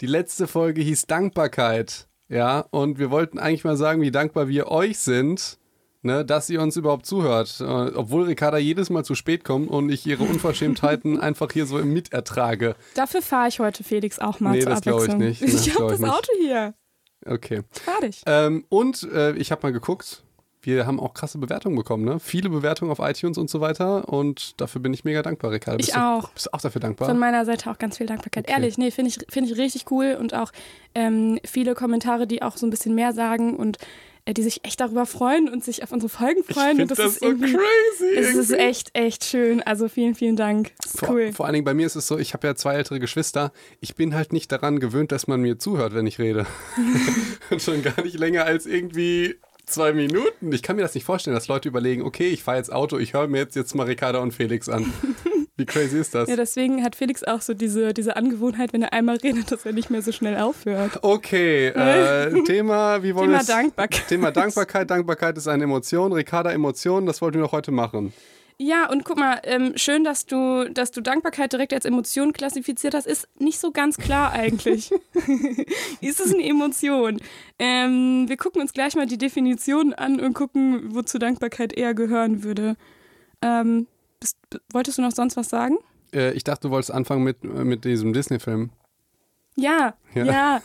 Die letzte Folge hieß Dankbarkeit. Ja, und wir wollten eigentlich mal sagen, wie dankbar wir euch sind, ne, dass ihr uns überhaupt zuhört. Äh, obwohl Ricarda jedes Mal zu spät kommt und ich ihre Unverschämtheiten einfach hier so im Mitertrage. Dafür fahre ich heute Felix auch mal Nee, zur das glaube ich Abwechslung. nicht. Das Ich habe das nicht. Auto hier. Okay. Fertig. Ähm, und äh, ich habe mal geguckt. Wir haben auch krasse Bewertungen bekommen, ne? Viele Bewertungen auf iTunes und so weiter. Und dafür bin ich mega dankbar, Ricarda. Ich du, auch. Bist du auch dafür dankbar? Von meiner Seite auch ganz viel Dankbarkeit. Okay. Ehrlich, nee, finde ich, find ich richtig cool und auch ähm, viele Kommentare, die auch so ein bisschen mehr sagen und äh, die sich echt darüber freuen und sich auf unsere Folgen freuen. und das, ist irgendwie, crazy. es ist echt, echt schön. Also vielen, vielen Dank. Das Vor, cool. vor allen Dingen bei mir ist es so, ich habe ja zwei ältere Geschwister. Ich bin halt nicht daran gewöhnt, dass man mir zuhört, wenn ich rede. Und schon gar nicht länger als irgendwie zwei Minuten. Ich kann mir das nicht vorstellen, dass Leute überlegen, okay, ich fahre jetzt Auto, ich höre mir jetzt, jetzt mal Ricarda und Felix an. Wie crazy ist das? Ja, deswegen hat Felix auch so diese, diese Angewohnheit, wenn er einmal redet, dass er nicht mehr so schnell aufhört. Okay, äh, Thema, wie wollen wir Thema es- Dankbarkeit. Thema Dankbarkeit. Dankbarkeit ist eine Emotion. Ricarda Emotion, das wollten wir doch heute machen. Ja, und guck mal, ähm, schön, dass du, dass du Dankbarkeit direkt als Emotion klassifiziert hast, ist nicht so ganz klar eigentlich. ist es eine Emotion? Ähm, wir gucken uns gleich mal die Definition an und gucken, wozu Dankbarkeit eher gehören würde. Ähm, bist, wolltest du noch sonst was sagen? Äh, ich dachte, du wolltest anfangen mit, mit diesem Disney-Film. Ja, Ja. ja.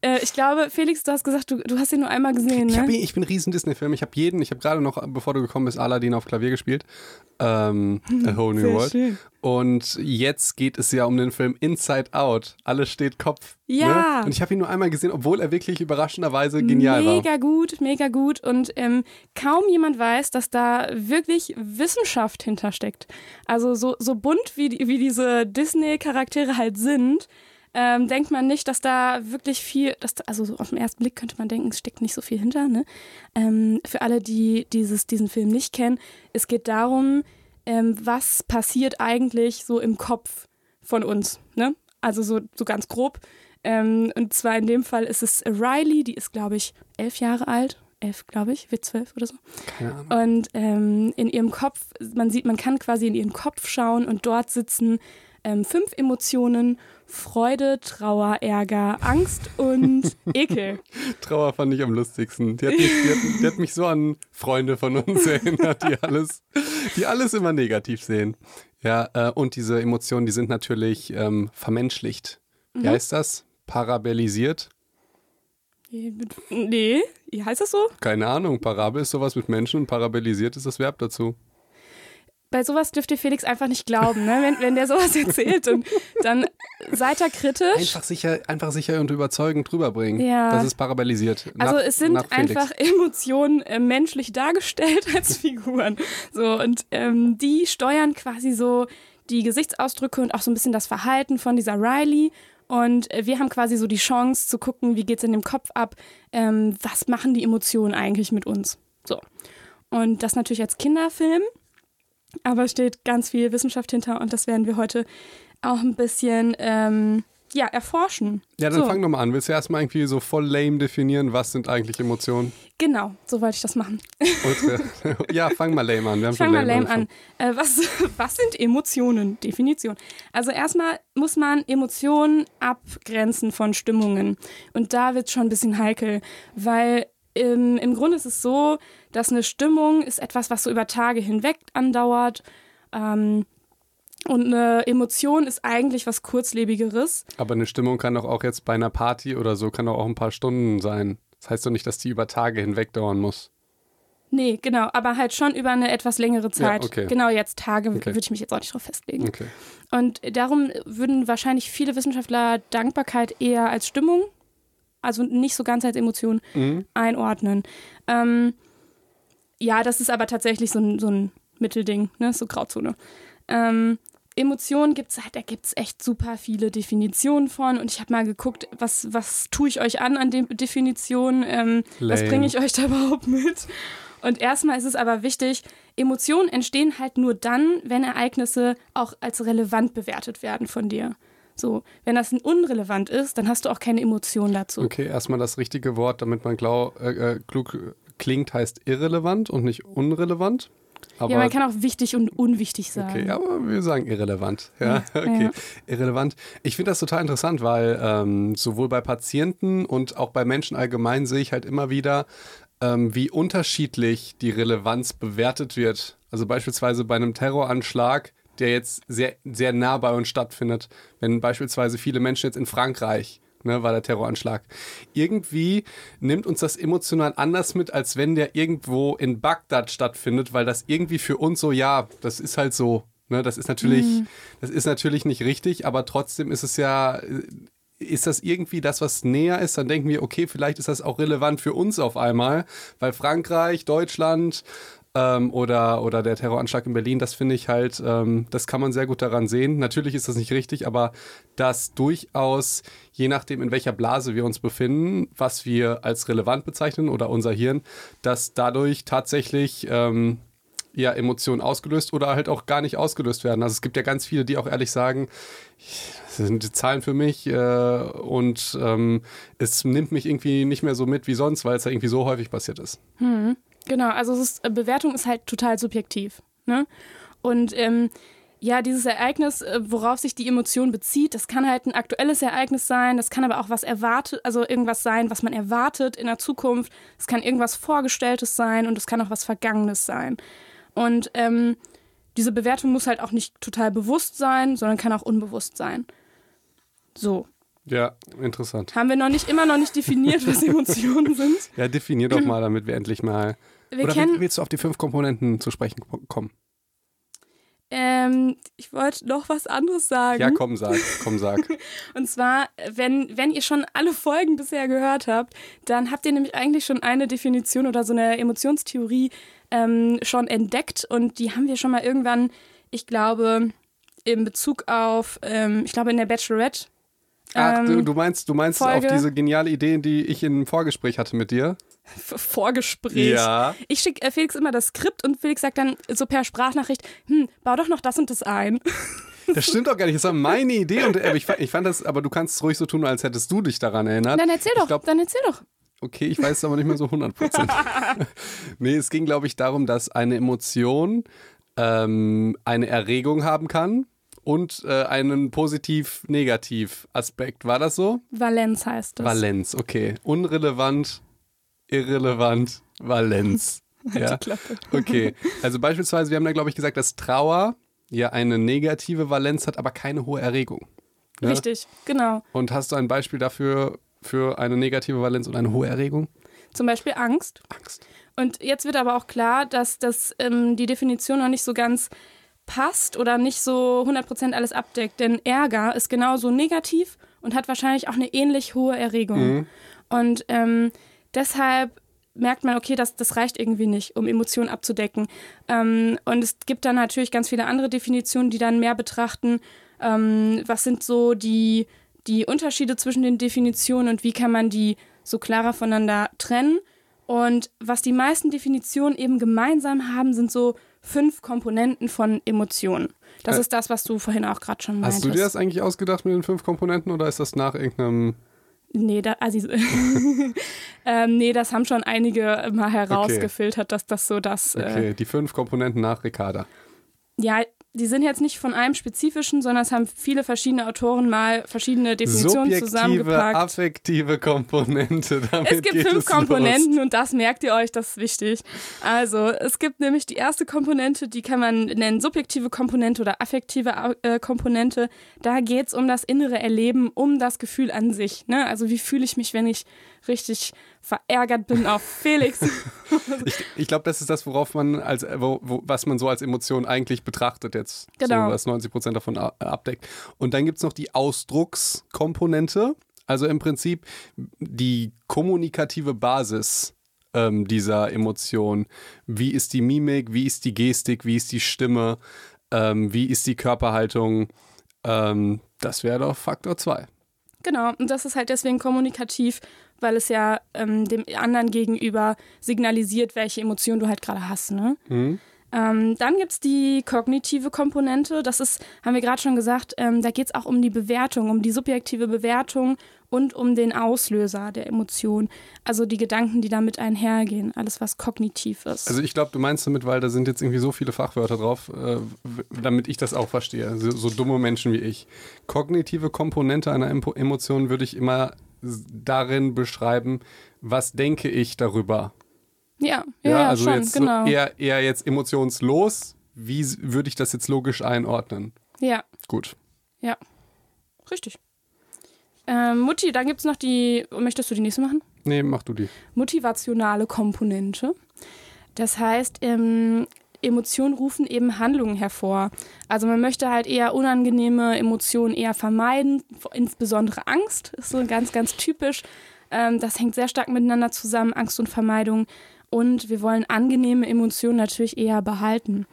äh, ich glaube, Felix, du hast gesagt, du, du hast ihn nur einmal gesehen, Ich, ne? ich bin ein riesen Disney-Film. Ich habe jeden, ich habe gerade noch, bevor du gekommen bist, Aladdin auf Klavier gespielt. Ähm, A Whole New Sehr World. schön. Und jetzt geht es ja um den Film Inside Out. Alles steht Kopf. Ja. Ne? Und ich habe ihn nur einmal gesehen, obwohl er wirklich überraschenderweise genial war. mega gut, mega gut. Und ähm, kaum jemand weiß, dass da wirklich Wissenschaft hintersteckt. Also so, so bunt wie, die, wie diese Disney-Charaktere halt sind, ähm, denkt man nicht, dass da wirklich viel, dass, da- also so auf den ersten Blick könnte man denken, es steckt nicht so viel hinter. Ne? Ähm, für alle, die dieses, diesen Film nicht kennen, es geht darum, ähm, was passiert eigentlich so im Kopf von uns. Ne? Also so, so ganz grob. Ähm, und zwar in dem Fall ist es Riley, die ist, glaube ich, elf Jahre alt. Elf, glaube ich, wird zwölf oder so. Keine Ahnung. Und ähm, in ihrem Kopf, man sieht, man kann quasi in ihren Kopf schauen und dort sitzen ähm, fünf Emotionen: Freude, Trauer, Ärger, Angst und Ekel. Trauer fand ich am lustigsten. Die hat, mich, die, hat, die hat mich so an Freunde von uns erinnert, die alles, die alles immer negativ sehen. Ja, äh, und diese Emotionen, die sind natürlich ähm, vermenschlicht. Wie heißt das? Parabellisiert? Nee, wie heißt das so? Keine Ahnung. Parabel ist sowas mit Menschen und parabellisiert ist das Verb dazu. Bei sowas dürft ihr Felix einfach nicht glauben, ne? wenn, wenn der sowas erzählt. Und dann seid ihr kritisch. Einfach sicher, einfach sicher und überzeugend rüberbringen. Ja. Das ist parabellisiert. Also Nach- es sind einfach Emotionen äh, menschlich dargestellt als Figuren. So und ähm, die steuern quasi so die Gesichtsausdrücke und auch so ein bisschen das Verhalten von dieser Riley. Und äh, wir haben quasi so die Chance zu gucken, wie geht's in dem Kopf ab, ähm, was machen die Emotionen eigentlich mit uns. So. Und das natürlich als Kinderfilm, aber es steht ganz viel Wissenschaft hinter und das werden wir heute auch ein bisschen ähm, ja, erforschen. Ja, dann so. fang doch mal an. Willst du erstmal irgendwie so voll lame definieren, was sind eigentlich Emotionen? Genau, so wollte ich das machen. Äh, ja, fang mal lame an. Wir haben Fang schon mal lame angefangen. an. Äh, was, was sind Emotionen? Definition. Also erstmal muss man Emotionen abgrenzen von Stimmungen. Und da wird es schon ein bisschen heikel, weil im, im Grunde ist es so, dass eine Stimmung ist etwas, was so über Tage hinweg andauert. Ähm, und eine Emotion ist eigentlich was Kurzlebigeres. Aber eine Stimmung kann doch auch jetzt bei einer Party oder so, kann doch auch ein paar Stunden sein. Das heißt doch nicht, dass die über Tage hinweg dauern muss. Nee, genau, aber halt schon über eine etwas längere Zeit. okay. Genau, jetzt Tage Okay. würde ich mich jetzt auch nicht drauf festlegen. Okay. Und darum würden wahrscheinlich viele Wissenschaftler Dankbarkeit eher als Stimmung, also nicht so ganz als Emotion, Mhm. einordnen. Ähm, ja, das ist aber tatsächlich so ein, so ein Mittelding, ne? so Grauzone. Ähm, Emotionen gibt es halt, da gibt es echt super viele Definitionen von und ich habe mal geguckt, was, was tue ich euch an an den Definitionen, ähm, was bringe ich euch da überhaupt mit? Und erstmal ist es aber wichtig, Emotionen entstehen halt nur dann, wenn Ereignisse auch als relevant bewertet werden von dir. So, wenn das ein unrelevant ist, dann hast du auch keine Emotion dazu. Okay, erstmal das richtige Wort, damit man glau, äh, äh, klug klingt, heißt irrelevant und nicht unrelevant. Aber, ja, man kann auch wichtig und unwichtig sagen. Okay, aber wir sagen irrelevant. Ja, okay. Ja. Irrelevant. Ich finde das total interessant, weil ähm, sowohl bei Patienten und auch bei Menschen allgemein sehe ich halt immer wieder, ähm, wie unterschiedlich die Relevanz bewertet wird. Also beispielsweise bei einem Terroranschlag, der jetzt sehr, sehr nah bei uns stattfindet. Wenn beispielsweise viele Menschen jetzt in Frankreich ne, war der Terroranschlag. Irgendwie nimmt uns das emotional anders mit, als wenn der irgendwo in Bagdad stattfindet, weil das irgendwie für uns so, ja, das ist halt so. Ne, das ist natürlich, das ist natürlich nicht richtig, aber trotzdem ist es ja, ist das irgendwie das, was näher ist, dann denken wir, okay, vielleicht ist das auch relevant für uns auf einmal, weil Frankreich, Deutschland, ähm, oder, oder der Terroranschlag in Berlin, das finde ich halt, ähm, das kann man sehr gut daran sehen. Natürlich ist das nicht richtig, aber dass durchaus, je nachdem, in welcher Blase wir uns befinden, was wir als relevant bezeichnen oder unser Hirn, dass dadurch tatsächlich ähm, ja, Emotionen ausgelöst oder halt auch gar nicht ausgelöst werden. Also es gibt ja ganz viele, die auch ehrlich sagen, das sind die Zahlen für mich äh, und ähm, es nimmt mich irgendwie nicht mehr so mit wie sonst, weil es ja irgendwie so häufig passiert ist. Hm. Genau, also ist, Bewertung ist halt total subjektiv. Ne? Und ähm, ja, dieses Ereignis, äh, worauf sich die Emotion bezieht, das kann halt ein aktuelles Ereignis sein, das kann aber auch was erwartet, also irgendwas sein, was man erwartet in der Zukunft. Es kann irgendwas Vorgestelltes sein und es kann auch was Vergangenes sein. Und ähm, diese Bewertung muss halt auch nicht total bewusst sein, sondern kann auch unbewusst sein. So. Ja, interessant. Haben wir noch nicht immer noch nicht definiert, was Emotionen sind? Ja, definier doch mal, damit wir endlich mal. Wir Oder kennen, willst du auf die fünf Komponenten zu sprechen kommen? ähm, ich wollte noch was anderes sagen. Ja, komm, sag, komm, sag. Und zwar, wenn, wenn ihr schon alle Folgen bisher gehört habt, dann habt ihr nämlich eigentlich schon eine Definition oder so eine Emotionstheorie ähm, schon entdeckt. Und die haben wir schon mal irgendwann, ich glaube, in Bezug auf, ähm, ich glaube, in der Bachelorette. Ach, du, ähm, du meinst, du meinst Folge. auf diese geniale Idee, die ich im Vorgespräch hatte mit dir? Vorgespräch. Ja. Ich schicke äh, Felix immer das Skript und Felix sagt dann so per Sprachnachricht, hm, bau doch noch das und das ein. Das stimmt doch gar nicht. Das war meine Idee und äh, ich, fand, ich fand das, aber du kannst es ruhig so tun, als hättest du dich daran erinnert. Dann erzähl doch, glaub- dann erzähl doch. Okay, ich weiß es aber nicht mehr so 100 Prozent. nee, es ging, glaube ich, darum, dass eine Emotion ähm, eine Erregung haben kann und äh, einen positiv-negativ-Aspekt. War das so? Valenz heißt das. Valenz, okay. Unrelevant, irrelevant, Valenz. ja. Die Klappe. Okay, also beispielsweise, wir haben da, glaube ich, gesagt, dass Trauer ja eine negative Valenz hat, aber keine hohe Erregung. Ne? Richtig, genau. Und hast du ein Beispiel dafür, für eine negative Valenz und eine hohe Erregung? Zum Beispiel Angst. Angst. Und jetzt wird aber auch klar, dass das, ähm, die Definition noch nicht so ganz passt oder nicht so 100% alles abdeckt. Denn Ärger ist genauso negativ und hat wahrscheinlich auch eine ähnlich hohe Erregung. Mhm. Und ähm, deshalb merkt man, okay, das, das reicht irgendwie nicht, um Emotionen abzudecken. Ähm, und es gibt dann natürlich ganz viele andere Definitionen, die dann mehr betrachten, ähm, was sind so die, die Unterschiede zwischen den Definitionen und wie kann man die so klarer voneinander trennen. Und was die meisten Definitionen eben gemeinsam haben, sind so fünf Komponenten von Emotionen. Das Äh, ist das, was du vorhin auch gerade schon meintest. Hast du dir das eigentlich ausgedacht mit den fünf Komponenten oder ist das nach irgendeinem. Nee, da, also, ähm, nee, das haben schon einige mal herausgefiltert, dass das so das. Äh, Okay, die fünf Komponenten nach Ricarda. ja, die sind jetzt nicht von einem spezifischen, sondern es haben viele verschiedene Autoren mal verschiedene Definitionen Subjektive, zusammengepackt. affektive Komponente. Damit Es gibt fünf es Komponenten und das merkt ihr euch, das ist wichtig. Also, es gibt nämlich die erste Komponente, die kann man nennen subjektive Komponente oder affektive äh, Komponente. Da geht es um das innere Erleben, um das Gefühl an sich. Ne? Also, wie fühle ich mich, wenn ich richtig verärgert bin auf Felix? Ich, ich glaube, das ist das, worauf man als, äh, wo, wo, was man so als Emotion eigentlich betrachtet jetzt. Genau. So, was 90 Prozent davon abdeckt. Und dann gibt es noch die Ausdruckskomponente. Also im Prinzip die kommunikative Basis ähm, dieser Emotion. Wie ist die Mimik, wie ist die Gestik, wie ist die Stimme, ähm, wie ist die Körperhaltung. Ähm, das wäre doch Faktor 2. Genau, und das ist halt deswegen kommunikativ, weil es ja ähm, dem anderen gegenüber signalisiert, welche Emotion du halt gerade hast. Ne? Mhm. Ähm, dann gibt es die kognitive Komponente. Das ist, haben wir gerade schon gesagt, ähm, da geht es auch um die Bewertung, um die subjektive Bewertung und um den Auslöser der Emotion. Also die Gedanken, die damit einhergehen. Alles, was kognitiv ist. Also ich glaube, du meinst damit, weil da sind jetzt irgendwie so viele Fachwörter drauf, äh, damit ich das auch verstehe. So, so, dumme Menschen wie ich. Kognitive Komponente einer Emotion würde ich immer darin beschreiben, was denke ich darüber ja, ja, ja also schon, jetzt genau. So eher, eher jetzt emotionslos. Wie würde ich das jetzt logisch einordnen? Ja. Gut. Ja. Richtig. Ähm, Mutti, dann gibt es noch die. Möchtest du die nächste machen? Nee, mach du die. Motivationale Komponente. Das heißt, ähm, Emotionen rufen eben Handlungen hervor. Also man möchte halt eher unangenehme Emotionen eher vermeiden, insbesondere Angst ist so ganz, ganz typisch. Ähm, das hängt sehr stark miteinander zusammen, Angst und Vermeidung und wir wollen angenehme Emotionen natürlich eher behalten.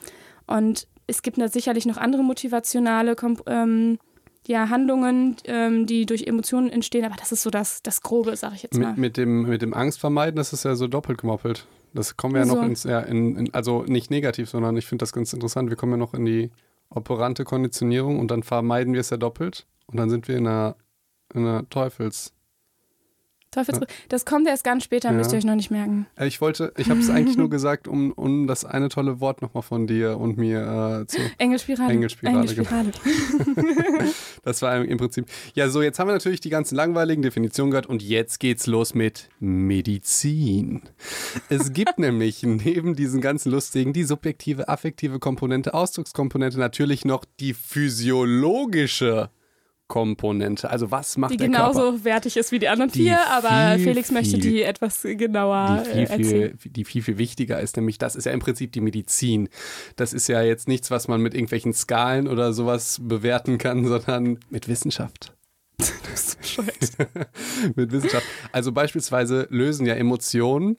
Und es gibt sicherlich noch andere motivationale ähm, ja, Handlungen, ähm, die durch Emotionen entstehen, aber das ist so das, das Grobe, sag ich jetzt mal. Mit, mit, dem, mit dem Angstvermeiden, das ist ja so doppelt gemoppelt. Das kommen wir ja so. noch ins, ja, in, in, also nicht negativ, sondern ich finde das ganz interessant. Wir kommen ja noch in die operante Konditionierung und dann vermeiden wir es ja doppelt und dann sind wir in einer, in einer Teufels- Teufelsbrück. Das kommt erst ganz später, ja. müsst ihr euch noch nicht merken. Äh, ich wollte, ich habe es eigentlich nur gesagt, um, um das eine tolle Wort nochmal von dir und mir äh, zu. Engelspirale. Engelspirale. Engelspirale. das war im Prinzip. Ja, so, jetzt haben wir natürlich die ganzen langweiligen Definitionen gehört und jetzt geht's los mit Medizin. Es gibt nämlich neben diesen ganzen lustigen, die subjektive, affektive Komponente, Ausdruckskomponente natürlich noch die physiologische Komponente. Also was macht die der genauso Körper? wertig ist wie die anderen die vier, aber viel, Felix möchte die etwas genauer die viel, erzählen. Viel, die viel, viel wichtiger ist, nämlich das ist ja im Prinzip die Medizin. Das ist ja jetzt nichts, was man mit irgendwelchen Skalen oder sowas bewerten kann, sondern mit Wissenschaft. das ist bescheuert. mit Wissenschaft. Also beispielsweise lösen ja Emotionen,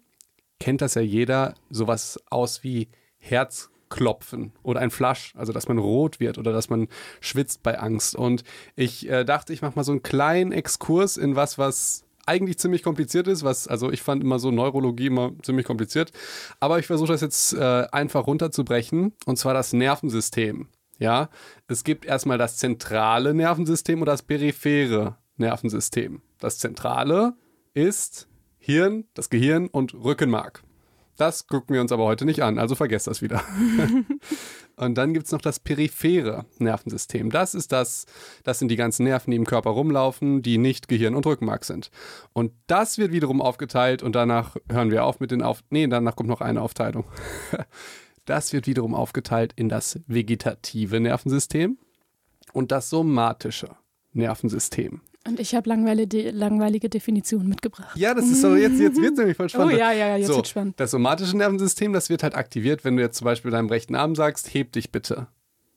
kennt das ja jeder, sowas aus wie Herz Klopfen oder ein Flasch, also dass man rot wird oder dass man schwitzt bei Angst. Und ich äh, dachte, ich mache mal so einen kleinen Exkurs in was, was eigentlich ziemlich kompliziert ist, was, also ich fand immer so Neurologie immer ziemlich kompliziert. Aber ich versuche das jetzt äh, einfach runterzubrechen, und zwar das Nervensystem. Ja, es gibt erstmal das zentrale Nervensystem und das periphere Nervensystem. Das zentrale ist Hirn, das Gehirn und Rückenmark. Das gucken wir uns aber heute nicht an, also vergesst das wieder. und dann gibt es noch das periphere Nervensystem. Das ist das, das sind die ganzen Nerven, die im Körper rumlaufen, die nicht Gehirn und Rückenmark sind. Und das wird wiederum aufgeteilt und danach hören wir auf mit den Auf... Nee, danach kommt noch eine Aufteilung. das wird wiederum aufgeteilt in das vegetative Nervensystem und das somatische Nervensystem. Und ich habe langweilige, langweilige Definitionen mitgebracht. Ja, das ist so, jetzt, jetzt wird es nämlich voll spannend. Oh ja, ja, jetzt so, wird spannend. Das somatische Nervensystem, das wird halt aktiviert, wenn du jetzt zum Beispiel deinem rechten Arm sagst, heb dich bitte.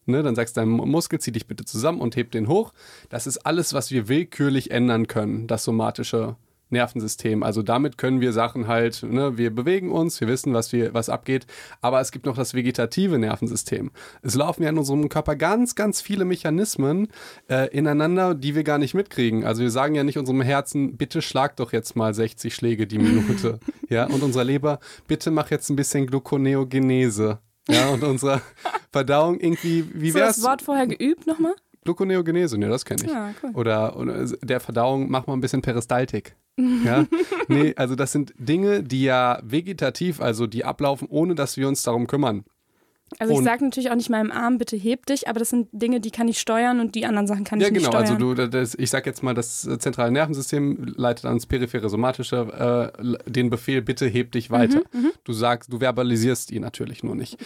Ne, dann sagst du deinem Muskel, zieh dich bitte zusammen und heb den hoch. Das ist alles, was wir willkürlich ändern können, das somatische Nervensystem. Also damit können wir Sachen halt, ne, wir bewegen uns, wir wissen, was, wir, was abgeht, aber es gibt noch das vegetative Nervensystem. Es laufen ja in unserem Körper ganz, ganz viele Mechanismen äh, ineinander, die wir gar nicht mitkriegen. Also wir sagen ja nicht unserem Herzen, bitte schlag doch jetzt mal 60 Schläge die Minute. ja, und unserer Leber, bitte mach jetzt ein bisschen Gluconeogenese. Ja, und unsere Verdauung irgendwie, wie wär's? Hast du das Wort vorher geübt nochmal? Gluconeogenese, ne, das kenne ich. Ja, cool. oder, oder der Verdauung mach mal ein bisschen Peristaltik. Ja, nee, also das sind Dinge, die ja vegetativ, also die ablaufen, ohne dass wir uns darum kümmern. Also ich sage natürlich auch nicht meinem Arm, bitte heb dich, aber das sind Dinge, die kann ich steuern und die anderen Sachen kann ich ja, genau, nicht steuern. Ja genau, also du, das, ich sage jetzt mal, das zentrale Nervensystem leitet ans periphere somatische äh, den Befehl, bitte heb dich weiter. Mhm, mhm, du sagst, du verbalisierst ihn natürlich nur nicht.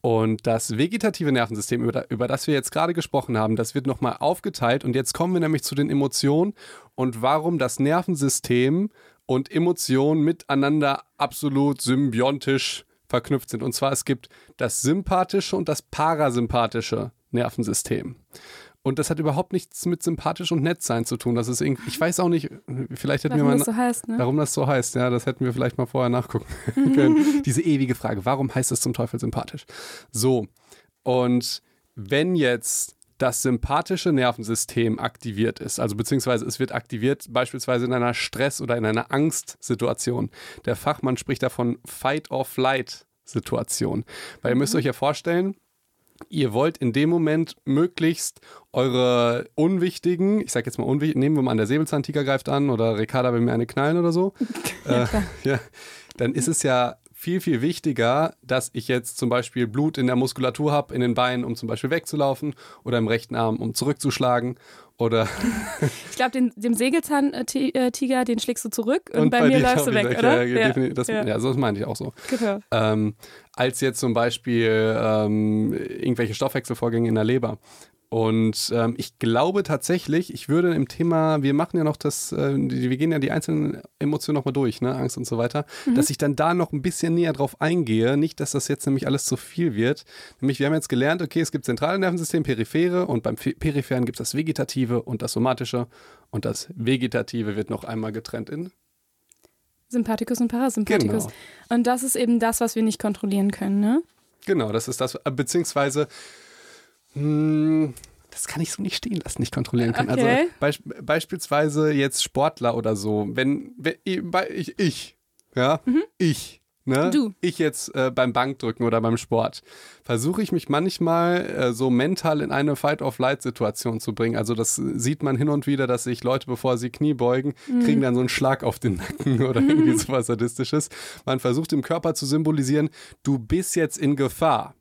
Und das vegetative Nervensystem, über, über das wir jetzt gerade gesprochen haben, das wird nochmal aufgeteilt und jetzt kommen wir nämlich zu den Emotionen und warum das Nervensystem und Emotionen miteinander absolut symbiontisch verknüpft sind. Und zwar es gibt das sympathische und das parasympathische Nervensystem. Und das hat überhaupt nichts mit sympathisch und nett sein zu tun. Das ist irgendwie, ich weiß auch nicht, vielleicht hätten warum wir mal. Das so heißt, ne? Warum das so heißt, ja, das hätten wir vielleicht mal vorher nachgucken können. Diese ewige Frage, warum heißt es zum Teufel sympathisch? So. Und wenn jetzt das sympathische Nervensystem aktiviert ist, also beziehungsweise es wird aktiviert beispielsweise in einer Stress- oder in einer Angstsituation. Der Fachmann spricht davon Fight or Flight Situation. Weil ihr müsst euch ja vorstellen, ihr wollt in dem Moment möglichst eure unwichtigen, ich sag jetzt mal unwichtig, nehmen wir mal an, der Säbelzahntiger greift an oder Ricarda will mir eine knallen oder so. äh, ja, dann ist es ja viel, viel wichtiger, dass ich jetzt zum Beispiel Blut in der Muskulatur habe, in den Beinen, um zum Beispiel wegzulaufen oder im rechten Arm, um zurückzuschlagen oder ich glaube, dem Sägelzahntiger, den schlägst du zurück und, und bei, bei, mir läufst du weg, weg, oder? Ja, ja, das, ja. ja, so das meine ich auch so. Genau. Ähm, als jetzt zum Beispiel ähm, irgendwelche Stoffwechselvorgänge in der Leber. Und ähm, ich glaube tatsächlich, ich würde im Thema, wir machen ja noch das, äh, wir gehen ja die einzelnen Emotionen nochmal durch, ne, Angst und so weiter, mhm. dass ich dann da noch ein bisschen näher drauf eingehe. Nicht, dass das jetzt nämlich alles zu viel wird. Nämlich, wir haben jetzt gelernt, okay, es gibt zentrale Nervensystem, periphere und beim Peripheren gibt es das Vegetative und das Somatische. Und das Vegetative wird noch einmal getrennt in Sympathikus und Parasympathikus. Genau. Und das ist eben das, was wir nicht kontrollieren können, ne? Genau, das ist das, äh, beziehungsweise hm, das kann ich so nicht stehen lassen, nicht kontrollieren können. Also okay. Also be beispielsweise jetzt Sportler oder so, wenn, wenn ich, ich, ja, mhm. ich, ne, du. ich jetzt äh, beim Bankdrücken oder beim Sport, versuche ich mich manchmal äh, so mental in eine Fight-of-Light-Situation zu bringen. Also das sieht man hin und wieder, dass sich Leute, bevor sie Knie beugen, mhm. kriegen dann so einen Schlag auf den Nacken oder irgendwie mhm. sowas Sadistisches. Man versucht im Körper zu symbolisieren, du bist jetzt in Gefahr.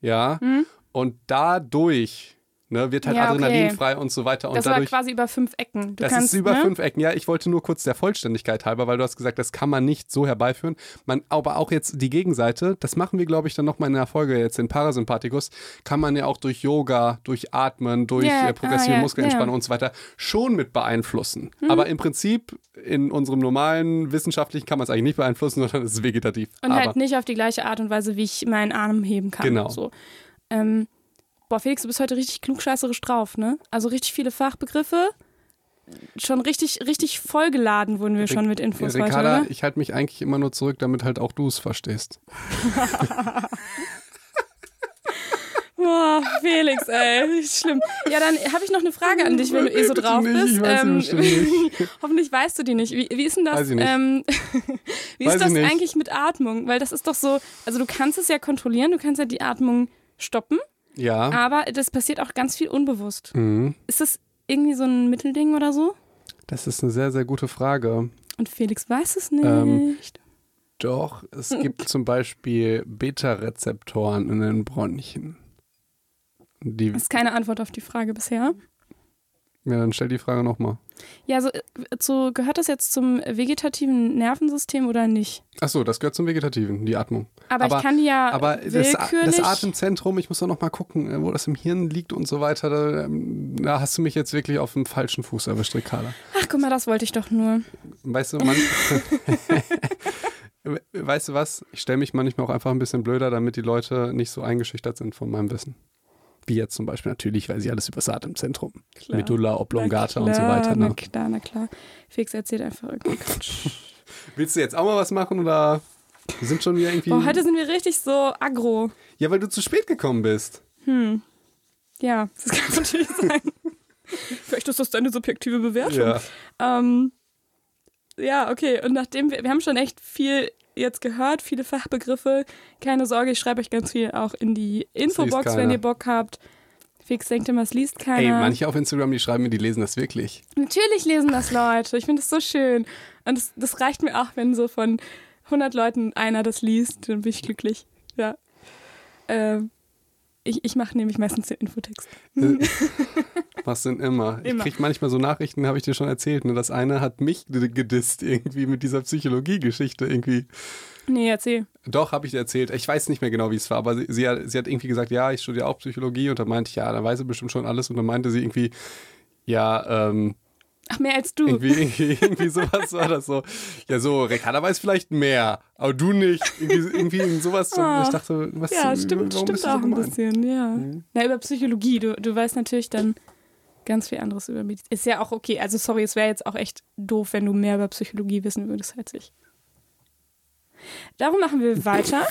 Ja, mhm. Und dadurch ne, wird halt ja, Adrenalin okay. frei und so weiter. Und das dadurch, war quasi über fünf Ecken. Du das kannst, ist über ne? fünf Ecken. Ja, ich wollte nur kurz der Vollständigkeit halber, weil du hast gesagt, das kann man nicht so herbeiführen. Man, aber auch jetzt die Gegenseite, das machen wir, glaube ich, dann nochmal in der Folge jetzt in Parasympathikus, kann man ja auch durch Yoga, durch Atmen, durch yeah. äh, progressive ah, yeah. Muskelentspannung yeah. und so weiter schon mit beeinflussen. Hm. Aber im Prinzip in unserem normalen wissenschaftlichen kann man es eigentlich nicht beeinflussen, sondern es ist vegetativ. Und aber halt nicht auf die gleiche Art und Weise, wie ich meinen Arm heben kann. Genau. So. Ähm, Boah, Felix, du bist heute richtig klugscheißerisch drauf, ne? Also richtig viele Fachbegriffe. Schon richtig, richtig vollgeladen wurden wir schon mit Infos Ricarda, heute. ich halte mich eigentlich immer nur zurück, damit halt auch du es verstehst. Boah, Felix, ey, schlimm. Ja, dann habe ich noch eine Frage an dich, wenn du eh so drauf nicht, bist. Ich weiß ähm, nicht. hoffentlich weißt du die nicht. Wie, wie ist denn das? Weiß ich nicht. Ähm, wie Weiß ist das ich nicht. eigentlich mit Atmung? Weil das ist doch so, also du kannst es ja kontrollieren, du kannst ja die Atmung stoppen, Ja. aber das passiert auch ganz viel unbewusst. Mhm. Ist das irgendwie so ein Mittelding oder so? Das ist eine sehr, sehr gute Frage. Und Felix weiß es nicht. Ähm, Doch, es gibt zum Beispiel Beta-Rezeptoren in den Bronchien. Die, das ist keine Antwort auf die Frage bisher. Ja, dann stell die Frage nochmal. Ja, also zu, gehört das jetzt zum vegetativen Nervensystem oder nicht? Achso, das gehört zum Vegetativen, die Atmung. Aber, ich kann ja Aber das, das Atemzentrum, ich muss doch nochmal gucken, äh, wo das im Hirn liegt und so weiter. Da, ähm, da hast du mich jetzt wirklich auf dem falschen Fuß erwischt, Ricarda. Ach, guck mal, das wollte ich doch nur. Weißt du, man. weißt du was? Ich stelle mich manchmal auch einfach ein bisschen blöder, damit die Leute nicht so eingeschüchtert sind von meinem Wissen. Jetzt zum Beispiel natürlich, weil sie alles über das Atemzentrum. Klar. Medulla oblongata na und so klar, weiter. Na Ne? klar, na klar. Felix erzählt einfach irgendwie Quatsch. Willst du jetzt auch mal was machen oder wir sind schon wieder irgendwie. Oh, heute sind wir richtig so aggro. ja, weil du zu spät gekommen bist. Hm. Ja, das kann natürlich sein. Vielleicht ist das deine subjektive Bewertung. Ja. Ähm, ja, okay. Und nachdem wir, wir haben schon echt viel jetzt gehört, viele Fachbegriffe. Keine Sorge, ich schreibe euch ganz viel auch in die Infobox, wenn ihr Bock habt. Fix denkt immer, es liest keiner. Ey, manche auf Instagram, die schreiben mir, die lesen das wirklich. Natürlich lesen das Leute. Ich finde das so schön. Und das, das reicht mir auch, wenn so von 100 Leuten einer das liest. Dann bin ich glücklich. Ja. Ähm, ich ich mache nämlich meistens den Infotext. Was denn immer? Ich Immer. krieg manchmal so Nachrichten, habe ich dir schon erzählt. Ne? Das eine hat mich gedisst irgendwie mit dieser Psychologie-Geschichte irgendwie. Nee, erzähl. Doch, habe ich dir erzählt. Ich weiß nicht mehr genau, wie es war, aber sie, sie, hat, sie hat irgendwie gesagt, ja, ich studiere auch Psychologie. Und dann meinte ich, ja, dann weiß sie bestimmt schon alles. Und dann meinte sie irgendwie, ja, ähm, Ach, mehr als du. irgendwie, irgendwie, irgendwie sowas war das so. Ja, so, Ricarda weiß vielleicht mehr, aber du nicht. Irgendwie, irgendwie irgend sowas. Ah. ich dachte, was ja, stimmt, stimmt du so auch ein bisschen, ja. Mhm. Na, über Psychologie. Du, du weißt natürlich dann ganz viel anderes über Medizin. Ist ja auch okay. Also, sorry, es wäre jetzt auch echt doof, wenn du mehr über Psychologie wissen würdest als ich. Darum machen wir weiter.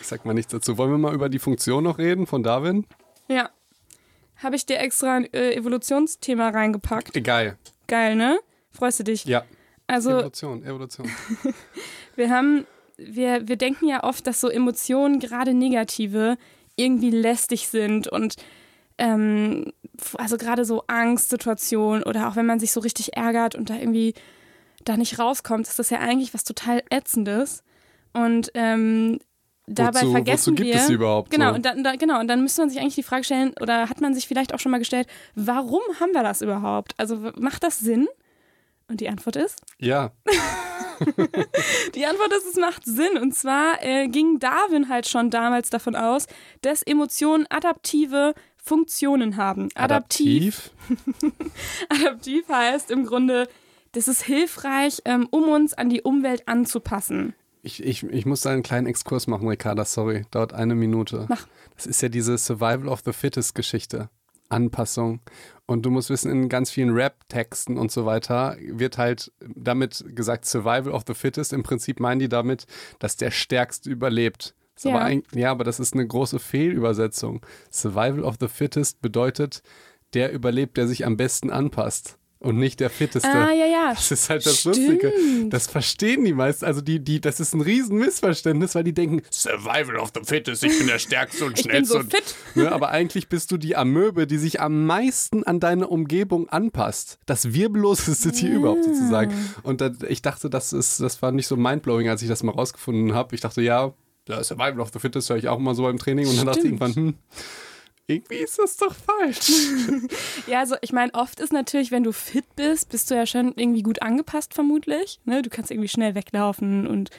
Ich sag mal nichts dazu. Wollen wir mal über die Funktion noch reden von Darwin? ja. Habe ich dir extra ein äh, Evolutionsthema reingepackt. Egal. Geil, ne? Freust du dich? Ja. Also, Evolution, Evolution. wir haben wir, wir denken ja oft, dass so Emotionen, gerade negative, irgendwie lästig sind und ähm, also gerade so Angstsituationen oder auch wenn man sich so richtig ärgert und da irgendwie da nicht rauskommt, ist das ja eigentlich was total Ätzendes. Und ähm, dabei wozu, vergessen wozu gibt wir. es sie überhaupt? Genau, so? und dann, da, genau, und dann müsste man sich eigentlich die Frage stellen, oder hat man sich vielleicht auch schon mal gestellt, warum haben wir das überhaupt? Also macht das Sinn? Und die Antwort ist? Ja, Die Antwort ist, es macht Sinn. Und zwar äh, ging Darwin halt schon damals davon aus, dass Emotionen adaptive Funktionen haben. Adaptiv, adaptiv heißt im Grunde, das ist hilfreich, ähm, um uns an die Umwelt anzupassen. Ich, ich, ich muss da einen kleinen Exkurs machen, Ricarda, sorry. Dauert eine Minute. Mach. Das ist ja diese Survival of the Fittest Geschichte. Anpassung. Und du musst wissen, in ganz vielen Rap-Texten und so weiter wird halt damit gesagt, Survival of the Fittest. Im Prinzip meinen die damit, dass der Stärkste überlebt. Ja. Aber ja, aber das ist eine große Fehlübersetzung. Survival of the Fittest bedeutet, der überlebt, der sich am besten anpasst. Und nicht der Fitteste. Ah, ja, ja. Das ist halt das Stimmt. Lustige. Das verstehen die meisten. Also die, die, das ist ein riesen Missverständnis, weil die denken, Survival of the Fittest, ich bin der Stärkste und Ich bin Schnellste. so und, fit. Ne, aber eigentlich bist du die Amöbe, die sich am meisten an deine Umgebung anpasst. Das wirbelloseste Tier überhaupt sozusagen. Und da, ich dachte, das ist, das war nicht so mindblowing, als ich das mal rausgefunden habe. Ich dachte, ja, ja, Survival of the Fittest höre ich auch immer so beim Training. Und dann dachte ich Stimmt. irgendwann, hm, irgendwie ist das doch falsch. Ja, also ich meine, oft ist natürlich, wenn du fit bist, bist du ja schon irgendwie gut angepasst vermutlich. Ne? Du kannst irgendwie schnell weglaufen und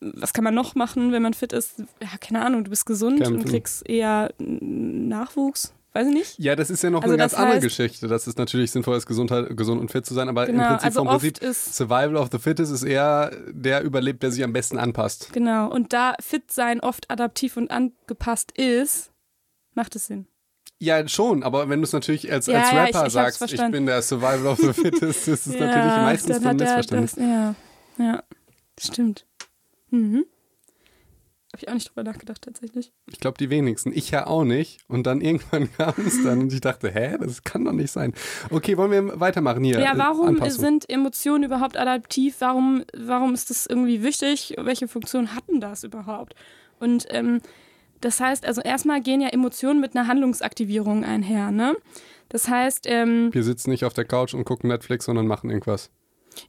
was kann man noch machen, wenn man fit ist? Ja, keine Ahnung, du bist gesund Kämpfen. und kriegst eher Nachwuchs. Weiß ich nicht. Ja, das ist ja noch Also eine ganz das andere heißt- Geschichte. Das ist natürlich sinnvoll, ist Gesundheit, gesund und fit zu sein, aber im Genau, Prinzip also vom Prinzip ist Survival of the Fittest ist eher der überlebt, der sich am besten anpasst. genau und da fit sein oft adaptiv und angepasst ist, macht es Sinn. Ja, schon, aber wenn du es natürlich als, Ja, als ja, Rapper ich- ich hab's sagst, ich bin der Survival of the Fittest, ist es natürlich meistens so ein er Missverständnis. das, ja, ja, stimmt. Mhm. Habe ich auch nicht drüber nachgedacht tatsächlich. Ich glaube, die wenigsten. Ich ja auch nicht. Und dann irgendwann kam es dann und ich dachte, hä, das kann doch nicht sein. Okay, wollen wir weitermachen hier? Ja, Äh, warum Anpassung. sind Emotionen überhaupt adaptiv? Warum, warum ist das irgendwie wichtig? Welche Funktion hatten das überhaupt? Und ähm, das heißt, also erstmal gehen ja Emotionen mit einer Handlungsaktivierung einher, ne? Das heißt, ähm, Wir sitzen nicht auf der Couch und gucken Netflix, sondern machen irgendwas.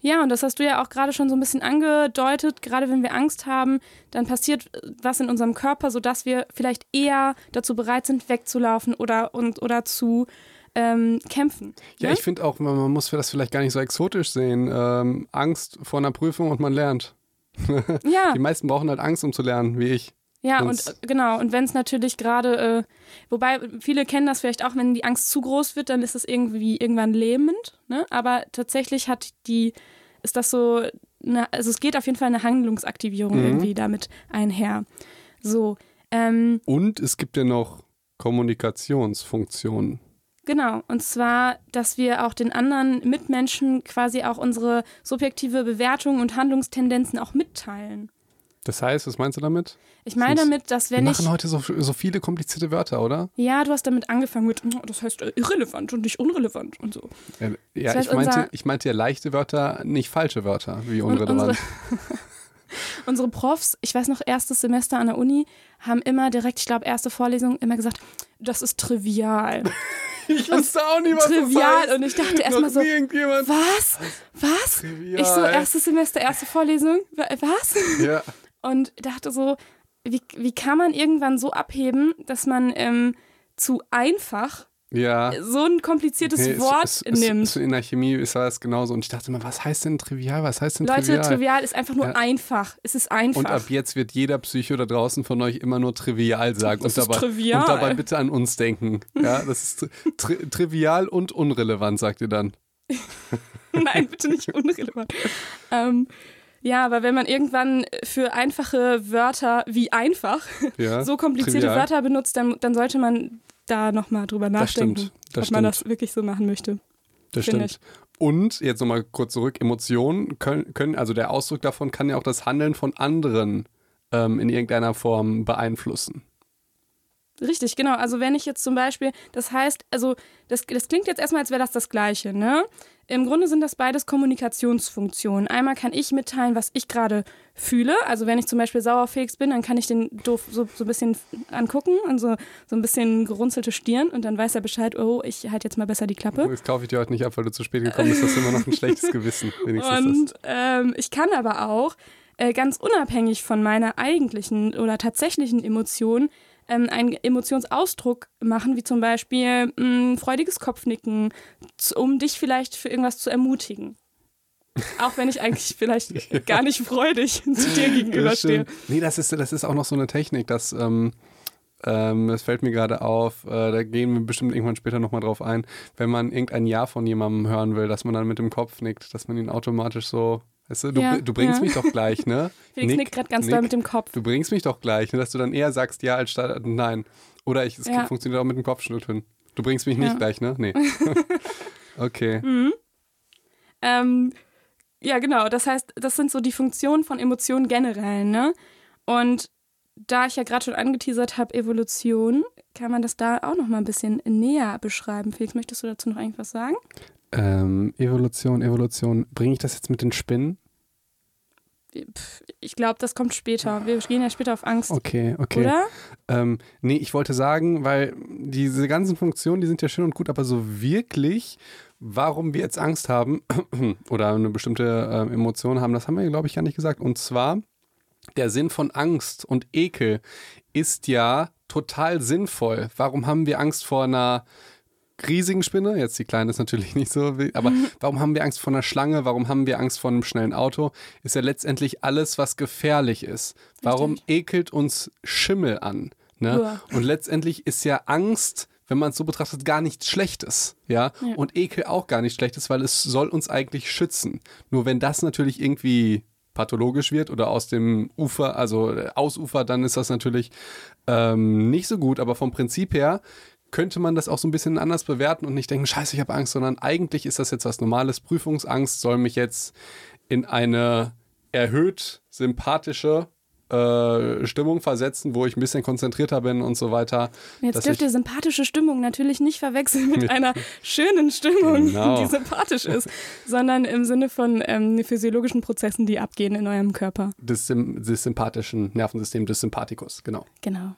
ja, und das hast du ja auch gerade schon so ein bisschen angedeutet, gerade wenn wir Angst haben, dann passiert äh, was in unserem Körper, sodass wir vielleicht eher dazu bereit sind, wegzulaufen oder, und, oder zu ähm, kämpfen. Ja, ne? ich finde auch, man man muss das vielleicht gar nicht so exotisch sehen. Ähm, Angst vor einer Prüfung und man lernt. ja. Die meisten brauchen halt Angst, um zu lernen, wie ich. Ja, Wenn's- und äh, genau, und wenn es natürlich gerade, äh, wobei viele kennen das vielleicht auch, wenn die Angst zu groß wird, dann ist es irgendwie irgendwann lähmend, ne? Aber tatsächlich hat die, ist das so, eine, also es geht auf jeden Fall eine Handlungsaktivierung Mhm. irgendwie damit einher. So, ähm, Und es gibt ja noch Kommunikationsfunktionen. genau, und zwar, dass wir auch den anderen Mitmenschen quasi auch unsere subjektive Bewertung und Handlungstendenzen auch mitteilen. Das heißt, was meinst du damit? Ich meine damit, dass Wir wenn ich machen heute so, so viele komplizierte Wörter, oder? Ja, du hast damit angefangen mit, "Oh, das heißt äh, irrelevant und nicht unrelevant und so. Äh, Ja, Das heißt, ich, meinte, ich meinte ja leichte Wörter, nicht falsche Wörter, wie unrelevant. Unsere Profs, ich weiß noch, erstes Semester an der Uni, haben immer direkt, ich glaube, erste Vorlesung immer gesagt, das ist trivial. Ich wusste auch nicht, was trivial. das heißt. Und ich dachte erstmal so, nie was? Was? Trivial. Ich so, erstes Semester, erste Vorlesung, wa- was? Ja. Und dachte so, wie, wie kann man irgendwann so abheben, dass man ähm, zu einfach Ja. so ein kompliziertes Nee, Wort es, es, nimmt? Es, in der Chemie ist das genauso. Und ich dachte immer, was heißt denn trivial? Was heißt denn Leute, trivial? trivial. ist einfach nur Ja. einfach. Es ist einfach. Und ab jetzt wird jeder Psycho da draußen von euch immer nur trivial sagen. Das und, ist dabei, trivial. und dabei bitte an uns denken. Ja, das ist tri trivial und unrelevant, sagt ihr dann. Nein, bitte nicht unrelevant. ähm, ja, aber wenn man irgendwann für einfache Wörter wie einfach Ja, so komplizierte trivial. Wörter benutzt, dann, dann sollte man da nochmal drüber Das nachdenken, stimmt, das ob man stimmt. das wirklich so machen möchte. Das stimmt. Und jetzt nochmal kurz zurück, Emotionen können, können, also der Ausdruck davon kann ja auch das Handeln von anderen ähm, in irgendeiner Form beeinflussen. Richtig, genau. Also wenn ich jetzt zum Beispiel, das heißt, also das, das klingt jetzt erstmal, als wäre das das Gleiche, ne? Im Grunde sind das beides Kommunikationsfunktionen. Einmal kann ich mitteilen, was ich gerade fühle. Also wenn ich zum Beispiel sauerfähig bin, dann kann ich den doof so, so ein bisschen angucken und so, so ein bisschen gerunzelte Stirn und dann weiß er Bescheid, oh, ich halte jetzt mal besser die Klappe. Das kaufe ich dir heute nicht ab, weil du zu spät gekommen bist. Das ist immer noch ein schlechtes Gewissen. Wenigstens und ähm, ich kann aber auch äh, ganz unabhängig von meiner eigentlichen oder tatsächlichen Emotion ähm, einen Emotionsausdruck machen, wie zum Beispiel ein freudiges Kopfnicken, um dich vielleicht für irgendwas zu ermutigen. Auch wenn ich eigentlich vielleicht gar nicht freudig zu dir gegenüberstehe. Nee, das ist, das ist auch noch so eine Technik, dass. Ähm ähm, das fällt mir gerade auf, äh, da gehen wir bestimmt irgendwann später nochmal drauf ein, wenn man irgendein Ja von jemandem hören will, dass man dann mit dem Kopf nickt, dass man ihn automatisch so Weißt du, du, ja, du bringst ja. mich doch gleich, ne? Felix nickt gerade ganz Nick, doll mit dem Kopf. Du bringst mich doch gleich, ne? dass du dann eher sagst ja als statt nein. Oder ich, es ja. funktioniert auch mit dem Kopfschütteln. Du bringst mich nicht gleich, ne? Nee. okay. Mhm. Ähm, ja, genau. Das heißt, das sind so die Funktionen von Emotionen generell, ne? Und da ich ja gerade schon angeteasert habe, Evolution, kann man das da auch noch mal ein bisschen näher beschreiben. Felix, möchtest du dazu noch irgendwas sagen? Ähm, Evolution, Evolution. Bringe ich das jetzt mit den Spinnen? Ich glaube, das kommt später. Wir gehen ja später auf Angst. Okay, okay. Oder? Ähm, nee, ich wollte sagen, weil diese ganzen Funktionen, die sind ja schön und gut, aber so wirklich, warum wir jetzt Angst haben oder eine bestimmte äh, Emotion haben, das haben wir, glaube ich, gar nicht gesagt. Und zwar, der Sinn von Angst und Ekel ist ja total sinnvoll. Warum haben wir Angst vor einer riesigen Spinne. Jetzt die kleine ist natürlich nicht so wild. Aber warum haben wir Angst vor einer Schlange? Warum haben wir Angst vor einem schnellen Auto? Ist ja letztendlich alles, was gefährlich ist. Warum Richtig. ekelt uns Schimmel an? Ne? Ja. Und letztendlich ist ja Angst, wenn man es so betrachtet, gar nichts Schlechtes. Ja? ja? Und Ekel auch gar nichts Schlechtes, weil es soll uns eigentlich schützen. Nur wenn das natürlich irgendwie pathologisch wird oder aus dem Ufer, also Ausufer, dann ist das natürlich ähm, nicht so gut. Aber vom Prinzip her könnte man das auch so ein bisschen anders bewerten und nicht denken, scheiße, ich habe Angst, sondern eigentlich ist das jetzt was Normales. Prüfungsangst soll mich jetzt in eine erhöht sympathische äh, Stimmung versetzen, wo ich ein bisschen konzentrierter bin und so weiter. Jetzt dürft ihr sympathische Stimmung natürlich nicht verwechseln mit einer schönen Stimmung, genau. die sympathisch ist, sondern im Sinne von ähm, physiologischen Prozessen, die abgehen in eurem Körper. Des, des sympathischen Nervensystems, des Sympathikus, genau. Genau.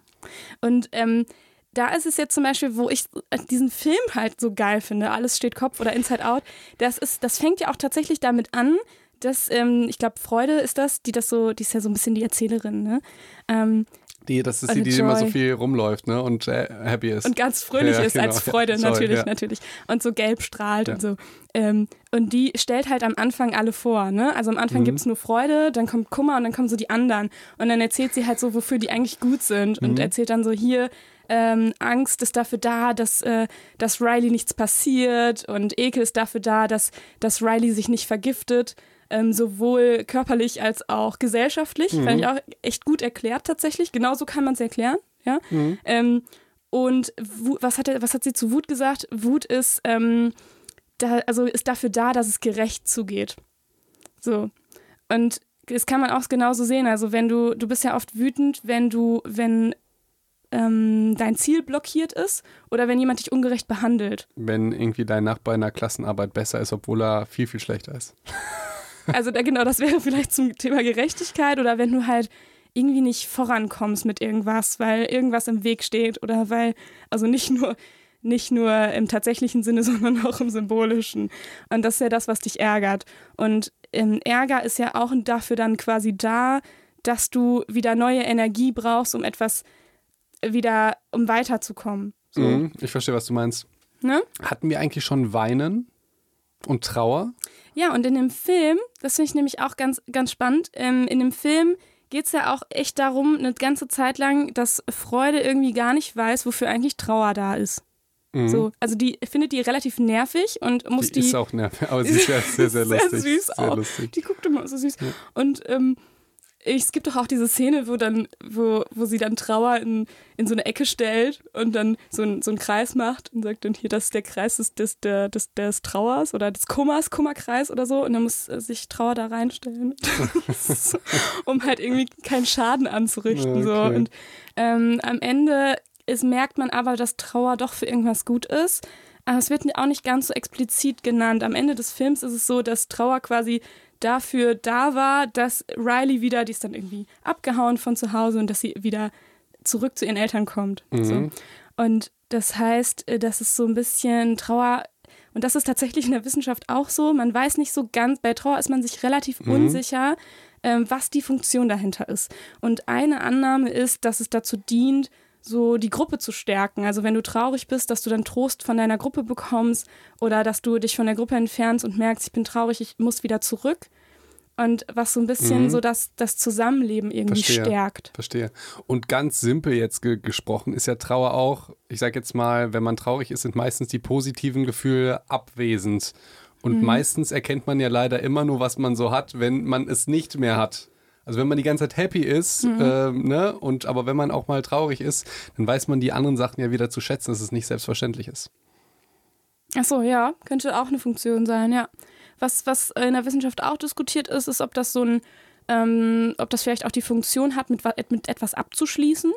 Und ähm, da ist es jetzt zum Beispiel, wo ich diesen Film halt so geil finde, alles steht Kopf oder Inside Out, das ist, das fängt ja auch tatsächlich damit an, dass, ähm, ich glaube, Freude ist das, die das so, die ist ja so ein bisschen die Erzählerin, ne? Ähm, die, das ist die, die Joy. immer so viel rumläuft, ne? Und äh, happy ist. Und ganz fröhlich ja, ist genau. als Freude, ja, natürlich, ja. natürlich. Und so gelb strahlt und so. Ähm, und die stellt halt am Anfang alle vor, ne? Also am Anfang mhm. gibt es nur Freude, dann kommt Kummer und dann kommen so die anderen. Und dann erzählt sie halt so, wofür die eigentlich gut sind. Und mhm. erzählt dann so, hier, ähm, Angst ist dafür da, dass, äh, dass Riley nichts passiert und Ekel ist dafür da, dass, dass Riley sich nicht vergiftet. Ähm, sowohl körperlich als auch gesellschaftlich. Mhm. Fand ich auch echt gut erklärt tatsächlich. Genauso kann man es erklären. Ja? Mhm. Ähm, und was hat, er, was hat sie zu Wut gesagt? Wut ist, ähm, da, also ist dafür da, dass es gerecht zugeht. So. Und das kann man auch genauso sehen. Also wenn du, du bist ja oft wütend, wenn du, wenn ähm, dein Ziel blockiert ist oder wenn jemand dich ungerecht behandelt. Wenn irgendwie dein Nachbar in der Klassenarbeit besser ist, obwohl er viel, viel schlechter ist. Also da, genau, das wäre vielleicht zum Thema Gerechtigkeit oder wenn du halt irgendwie nicht vorankommst mit irgendwas, weil irgendwas im Weg steht oder weil, also nicht nur, nicht nur im tatsächlichen Sinne, sondern auch im symbolischen. Und das ist ja das, was dich ärgert. Und ähm, Ärger ist ja auch dafür dann quasi da, dass du wieder neue Energie brauchst, um etwas wieder, um weiterzukommen. So. Mhm, ich verstehe, was du meinst. Ne? Hatten wir eigentlich schon Weinen und Trauer? Ja, und in dem Film, das finde ich nämlich auch ganz, ganz spannend, ähm, in dem Film geht es ja auch echt darum, eine ganze Zeit lang, dass Freude irgendwie gar nicht weiß, wofür eigentlich Trauer da ist. Mhm. So, also die findet die relativ nervig und muss die. Die ist auch nervig, aber sie ist ja sehr, sehr lustig. sehr süß sehr auch. Lustig. Die guckt immer so süß. Ja. Und ähm, es gibt doch auch diese Szene, wo dann, wo, wo sie dann Trauer in, in so eine Ecke stellt und dann so, ein, so einen Kreis macht und sagt dann hier, das ist der Kreis des, des, des, des, Trauers oder des Kummers, Kummerkreis oder so. Und dann muss sich Trauer da reinstellen, um halt irgendwie keinen Schaden anzurichten. Okay. So. Und ähm, am Ende es merkt man aber, dass Trauer doch für irgendwas gut ist. Aber es wird auch nicht ganz so explizit genannt. Am Ende des Films ist es so, dass Trauer quasi dafür da war, dass Riley wieder, die ist dann irgendwie abgehauen von zu Hause und dass sie wieder zurück zu ihren Eltern kommt. Mhm. So. Und das heißt, äh, dass es so ein bisschen Trauer, und das ist tatsächlich in der Wissenschaft auch so, man weiß nicht so ganz, bei Trauer ist man sich relativ Mhm. unsicher, ähm, was die Funktion dahinter ist. Und eine Annahme ist, dass es dazu dient, so die Gruppe zu stärken. Also wenn du traurig bist, dass du dann Trost von deiner Gruppe bekommst oder dass du dich von der Gruppe entfernst und merkst, ich bin traurig, ich muss wieder zurück. Und was so ein bisschen Mhm. so das, das Zusammenleben irgendwie Verstehe. stärkt. Verstehe. Und ganz simpel jetzt ge gesprochen ist ja Trauer auch, ich sag jetzt mal, wenn man traurig ist, sind meistens die positiven Gefühle abwesend. Und meistens erkennt man ja leider immer nur, was man so hat, wenn man es nicht mehr hat. Also wenn man die ganze Zeit happy ist, ähm, ne, und aber wenn man auch mal traurig ist, dann weiß man die anderen Sachen ja wieder zu schätzen, dass es nicht selbstverständlich ist. Ach so, ja, könnte auch eine Funktion sein, ja. Was, was in der Wissenschaft auch diskutiert ist, ist, ob das so ein, ähm, ob das vielleicht auch die Funktion hat, mit, mit etwas abzuschließen.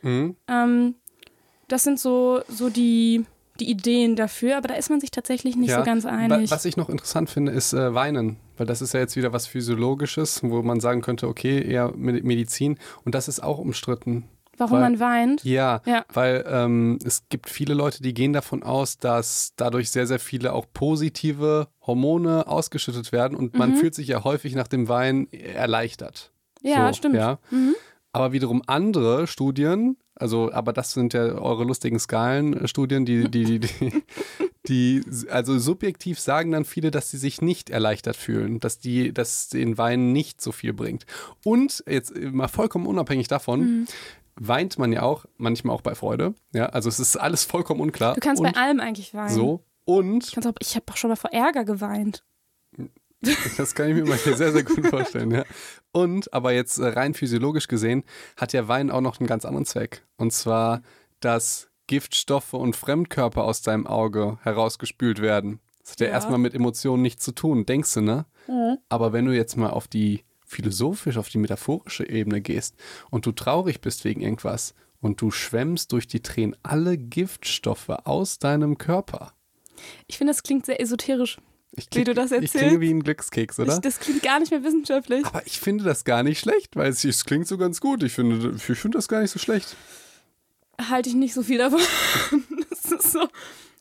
Mhm. Ähm, das sind so, so die, die Ideen dafür, aber da ist man sich tatsächlich nicht Ja, so ganz einig. Was ich noch interessant finde, ist äh, Weinen. Weil das ist ja jetzt wieder was Physiologisches, wo man sagen könnte, okay, eher Med- Medizin. Und das ist auch umstritten. Warum weil- man weint. Ja, Ja. weil ähm, es gibt viele Leute, die gehen davon aus, dass dadurch sehr, sehr viele auch positive Hormone ausgeschüttet werden und man Mhm. fühlt sich ja häufig nach dem Wein erleichtert. Ja, so, stimmt. Ja. Mhm. Aber wiederum andere Studien, also, aber das sind ja eure lustigen Skalenstudien, die, die, die, die, die, also subjektiv sagen dann viele, dass sie sich nicht erleichtert fühlen, dass die, dass den Wein nicht so viel bringt. Und jetzt mal vollkommen unabhängig davon, Mhm. weint man ja auch, manchmal auch bei Freude. Ja, also es ist alles vollkommen unklar. Du kannst bei allem eigentlich weinen. so. Und kannst auch, ich habe auch schon mal vor Ärger geweint. Das kann ich mir mal sehr, sehr gut vorstellen, ja. Und, aber jetzt äh, rein physiologisch gesehen, hat ja Wein auch noch einen ganz anderen Zweck. Und zwar, dass Giftstoffe und Fremdkörper aus deinem Auge herausgespült werden. Das hat ja, Ja. erstmal mit Emotionen nichts zu tun, denkst du, ne? Aber wenn du jetzt mal auf die philosophisch, auf die metaphorische Ebene gehst und du traurig bist wegen irgendwas und du schwemmst durch die Tränen alle Giftstoffe aus deinem Körper. Ich finde, das klingt sehr esoterisch. Ich Wie du das Ich erzählst? klinge wie ein Glückskeks, oder? Ich, das klingt gar nicht mehr wissenschaftlich. Aber ich finde das gar nicht schlecht, weil es, es klingt so ganz gut. Ich finde, ich finde das gar nicht so schlecht. Halte ich nicht so viel davon. Das ist so.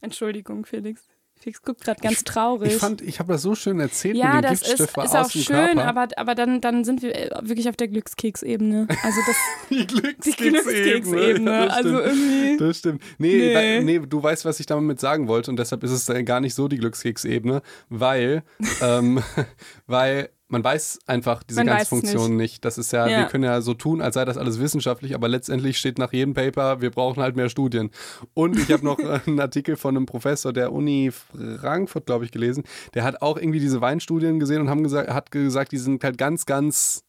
Entschuldigung, Felix. Felix guckt gerade ganz traurig. Ich fand, ich habe das so schön erzählt ja, mit den das ist, ist auch dem schön, Körper. aber, aber dann, dann sind wir äh, wirklich auf der Glückskeks-Ebene. Also das, die Glückskeks-Ebene. Ja, das also stimmt. irgendwie. Das stimmt. Nee, Nee. Nee, du weißt, was ich damit sagen wollte und deshalb ist es dann gar nicht so die Glückskeks-Ebene, weil, ähm, weil man weiß einfach diese Man ganze es Funktion nicht. Das ist ja, Ja. wir können ja so tun, als sei das alles wissenschaftlich, aber letztendlich steht nach jedem Paper, wir brauchen halt mehr Studien. Und ich habe noch einen Artikel von einem Professor der Uni Frankfurt, glaube ich, gelesen. Der hat auch irgendwie diese Weinstudien gesehen und haben gesagt, hat gesagt, die sind halt ganz, ganz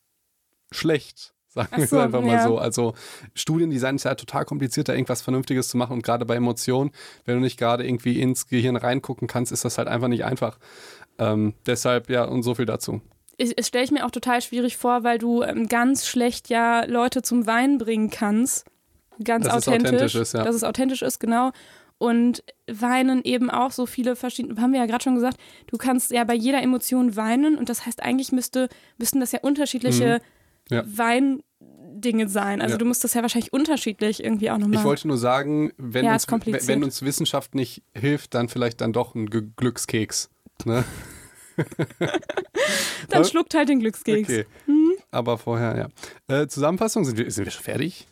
schlecht. Sagen wir es so, einfach mal ja. so. Also Studiendesign ist ja total kompliziert, da irgendwas Vernünftiges zu machen und gerade bei Emotionen, wenn du nicht gerade irgendwie ins Gehirn reingucken kannst, ist das halt einfach nicht einfach. Ähm, deshalb ja und so viel dazu. Ich, das stelle ich mir auch total schwierig vor, weil du ähm, ganz schlecht ja Leute zum Wein bringen kannst. Ganz Dass es authentisch. authentisch ist, ja. Dass es authentisch ist, genau. Und weinen eben auch so viele verschiedene, haben wir ja gerade schon gesagt, du kannst ja bei jeder Emotion weinen und das heißt, eigentlich müsste, müssten das ja unterschiedliche Mhm. Ja. Weindinge sein. Also Ja. du musst das ja wahrscheinlich unterschiedlich irgendwie auch nochmal. Ich wollte nur sagen, wenn, Ja, uns, wenn uns Wissenschaft nicht hilft, dann vielleicht dann doch ein Glückskeks. Ne? Dann schluckt halt den Glückskeks. Okay. Aber vorher, ja. Äh, Zusammenfassung, sind wir, sind wir schon fertig?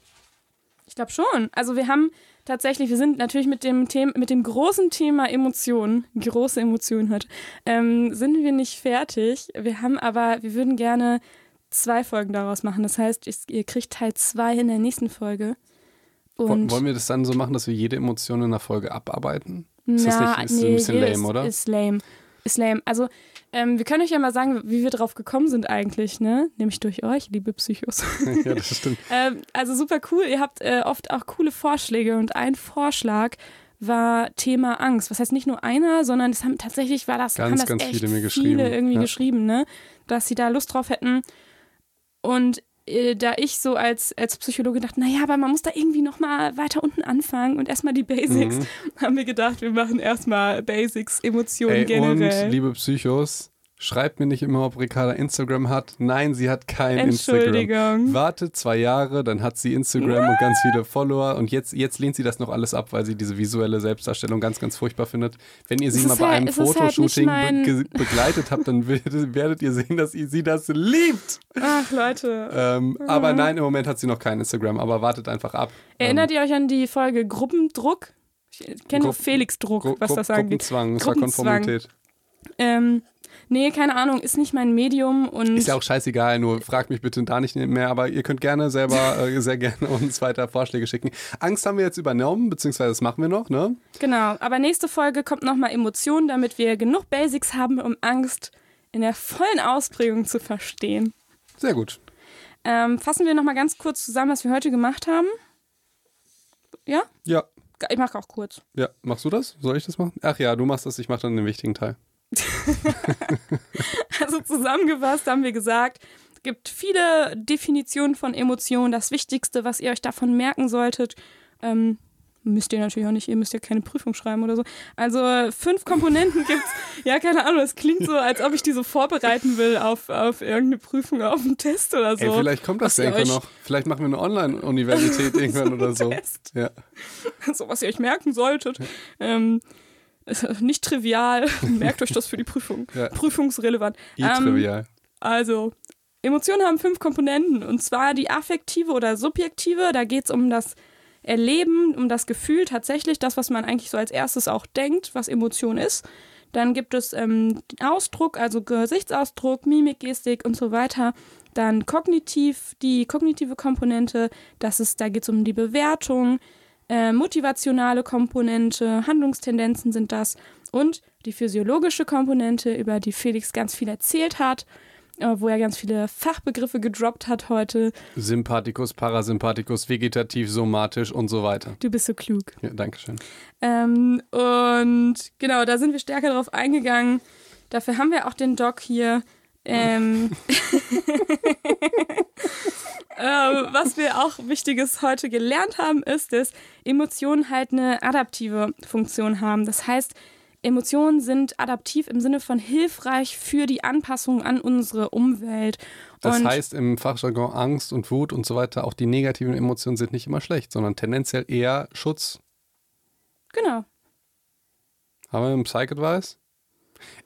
Ich glaube schon. Also wir haben tatsächlich, wir sind natürlich mit dem Thema, mit dem großen Thema Emotionen, große Emotionen heute, ähm, sind wir nicht fertig. Wir haben aber, wir würden gerne zwei Folgen daraus machen. Das heißt, ich, ihr kriegt Teil zwei in der nächsten Folge. Und Wollen wir das dann so machen, dass wir jede Emotion in einer Folge abarbeiten? Ist das na, nicht ist nee, ein bisschen lame, ist, oder? Ist lame. Ist lame. Also, ähm, wir können euch ja mal sagen, wie wir drauf gekommen sind eigentlich, ne? Nämlich durch euch, liebe Psychos. ja, das stimmt. Ähm, also super cool. Ihr habt äh, oft auch coole Vorschläge und ein Vorschlag war Thema Angst. Was heißt nicht nur einer, sondern es haben tatsächlich war das, Ganz, haben das ganz echt viele mir geschrieben. viele irgendwie Ja. geschrieben, ne? Dass sie da Lust drauf hätten. Und da ich so als, als Psychologe dachte, naja, aber man muss da irgendwie nochmal weiter unten anfangen und erstmal die Basics, Mhm. haben wir gedacht, wir machen erstmal Basics, Emotionen Ey, generell. und liebe Psychos, schreibt mir nicht immer, ob Ricarda Instagram hat. Nein, sie hat kein Instagram. Wartet zwei Jahre, dann hat sie Instagram und ganz viele Follower und jetzt, jetzt lehnt sie das noch alles ab, weil sie diese visuelle Selbstdarstellung ganz, ganz furchtbar findet. Wenn ihr sie Es mal bei halt- einem es halt Fotoshooting mein- be begleitet habt, dann werdet, ihr sehen, dass ihr sie das liebt. Ach, Leute. Ähm, aber nein, im Moment hat sie noch kein Instagram, aber wartet einfach ab. Erinnert ihr euch an die Folge Gruppendruck? Ich kenne Felix Druck, Gru was das angeht. Gruppenzwang, das war. Konformität. Ähm, nee, keine Ahnung, ist nicht mein Medium und Ist ja auch scheißegal, nur fragt mich bitte da nicht mehr, aber ihr könnt gerne selber äh, sehr gerne uns weiter Vorschläge schicken. Angst haben wir jetzt übernommen, beziehungsweise das machen wir noch, ne? genau. Aber nächste Folge kommt nochmal Emotionen, damit wir genug Basics haben, um Angst in der vollen Ausprägung zu verstehen. Sehr gut. Ähm, fassen wir nochmal ganz kurz zusammen, was wir heute gemacht haben. Ja? Ja, Ich mache auch kurz. ja, machst du das? Soll ich das machen? Ach ja, du machst das, ich mache dann den wichtigen Teil. Also zusammengefasst haben wir gesagt, es gibt viele Definitionen von Emotionen. Das Wichtigste, was ihr euch davon merken solltet, ähm, müsst ihr natürlich auch nicht, ihr müsst ja keine Prüfung schreiben oder so. Also fünf Komponenten gibt's. Ja, keine Ahnung, es klingt so, als ob ich die so vorbereiten will auf, auf irgendeine Prüfung, auf einen Test oder so. Ey, vielleicht kommt das irgendwann noch. Vielleicht machen wir eine Online-Universität irgendwann oder so. Test. Ja. so was ihr euch merken solltet. Ähm, ist nicht trivial, merkt euch das für die Prüfung. Ja. Prüfungsrelevant. Ähm, I-trivial. Also, Emotionen haben fünf Komponenten. Und zwar die affektive oder subjektive. Da geht es um das Erleben, um das Gefühl tatsächlich, das, was man eigentlich so als erstes auch denkt, was Emotion ist. Dann gibt es ähm, Ausdruck, also Gesichtsausdruck, Mimik, Gestik und so weiter. Dann kognitiv, die kognitive Komponente, das ist, da geht es um die Bewertung, äh, motivationale Komponente, Handlungstendenzen sind das und die physiologische Komponente, über die Felix ganz viel erzählt hat, äh, wo er ganz viele Fachbegriffe gedroppt hat heute. Sympathikus, Parasympathikus, vegetativ, somatisch und so weiter. Du bist so klug. Ja, Dankeschön. Ähm, und genau, da sind wir stärker drauf eingegangen. Dafür haben wir auch den Doc hier. Ähm, ähm, was wir auch Wichtiges heute gelernt haben, ist, dass Emotionen halt eine adaptive Funktion haben. Das heißt, Emotionen sind adaptiv im Sinne von hilfreich für die Anpassung an unsere Umwelt. Das und heißt im Fachjargon Angst und Wut und so weiter, auch die negativen Emotionen sind nicht immer schlecht, sondern tendenziell eher Schutz. genau. Haben wir einen Psych-Advice?